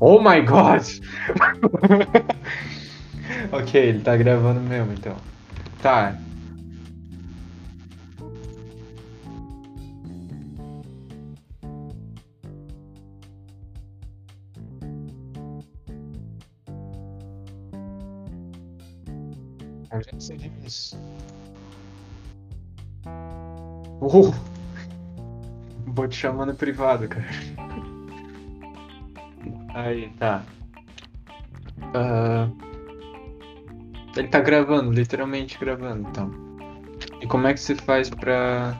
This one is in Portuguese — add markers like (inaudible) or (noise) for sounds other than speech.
Oh my god! (laughs) ok, ele tá gravando mesmo então. Tá. Eu já sei isso. Oh! Vou te chamar no privado, cara. Aí, tá. Uh, ele tá gravando, literalmente gravando, então. E como é que se faz pra.